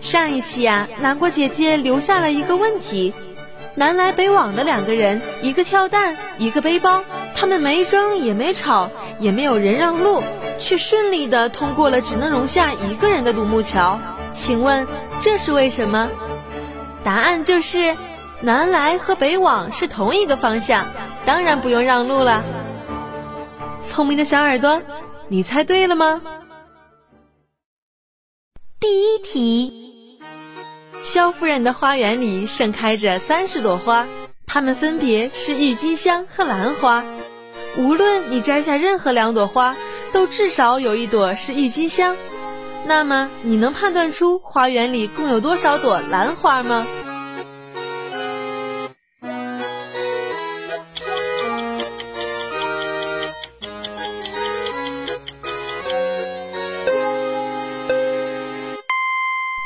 上一期呀，南瓜姐姐留下了一个问题：南来北往的两个人，一个跳蛋，一个背包，他们没争也没吵，也没有人让路，却顺利的通过了只能容下一个人的独木桥。请问这是为什么？答案就是南来和北往是同一个方向，当然不用让路了。聪明的小耳朵，你猜对了吗？第一题，萧夫人的花园里盛开着三十朵花，它们分别是郁金香和兰花。无论你摘下任何两朵花，都至少有一朵是郁金香。那么，你能判断出花园里共有多少朵兰花吗？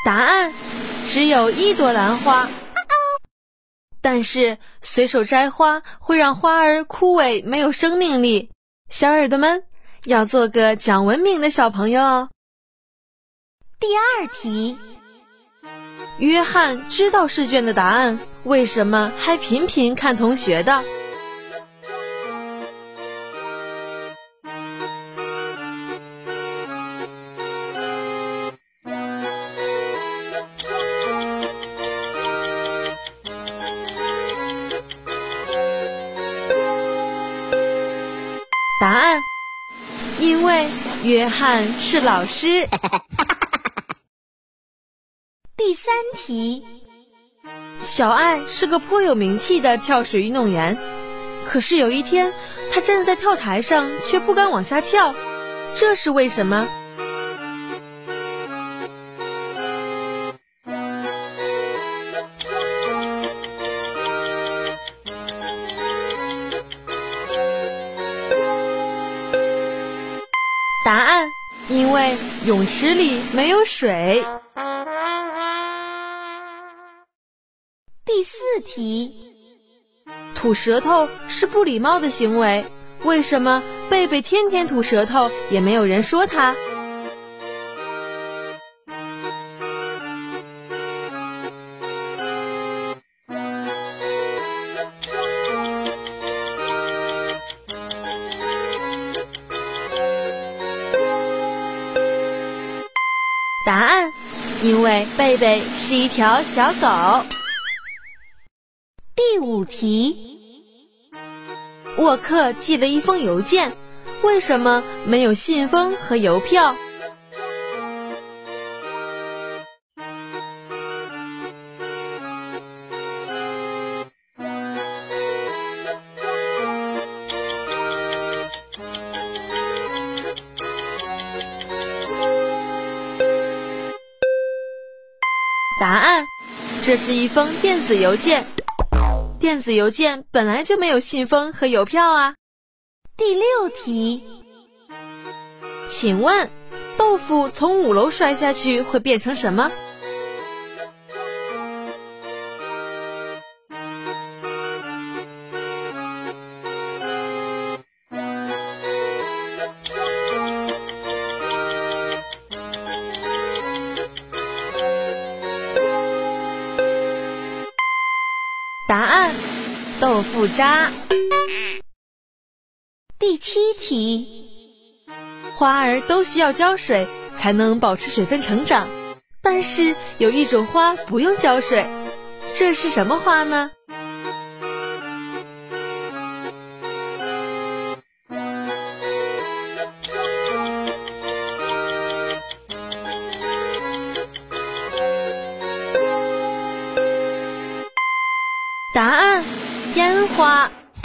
答案只有一朵兰花，但是随手摘花会让花儿枯萎，没有生命力。小耳朵们要做个讲文明的小朋友哦。第二题，约翰知道试卷的答案，为什么还频频看同学的？答案，因为约翰是老师。第三题，小爱是个颇有名气的跳水运动员，可是有一天，他站在跳台上却不敢往下跳，这是为什么？泳池里没有水。第四题，吐舌头是不礼貌的行为，为什么贝贝天天吐舌头也没有人说他？答案，因为贝贝是一条小狗。第五题，沃克寄了一封邮件，为什么没有信封和邮票？这是一封电子邮件。电子邮件本来就没有信封和邮票啊。第六题，请问，豆腐从五楼摔下去会变成什么？豆腐渣。第七题，花儿都需要浇水才能保持水分成长，但是有一种花不用浇水，这是什么花呢？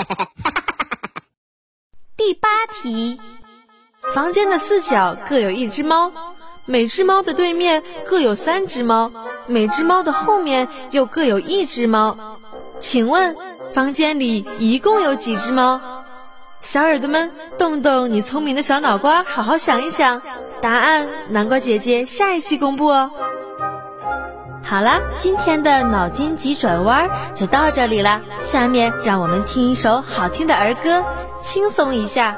第八题，房间的四角各有一只猫，每只猫的对面各有三只猫，每只猫的后面又各有一只猫。请问，房间里一共有几只猫？小耳朵们，动动你聪明的小脑瓜，好好想一想，答案南瓜姐姐下一期公布哦。好啦，今天的脑筋急转弯就到这里了。下面让我们听一首好听的儿歌，轻松一下。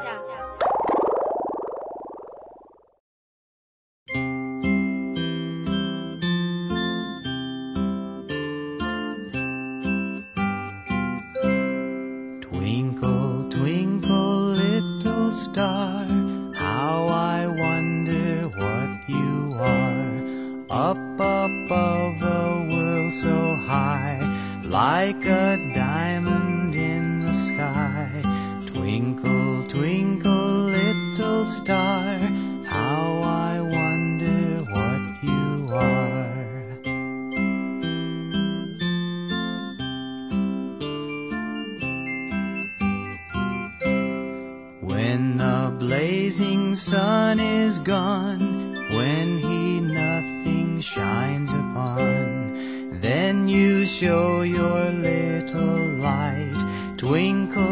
Like a diamond in the sky. Twinkle, twinkle, little star, how I wonder what you are. When the blazing sun is gone, when show your little light. Twinkle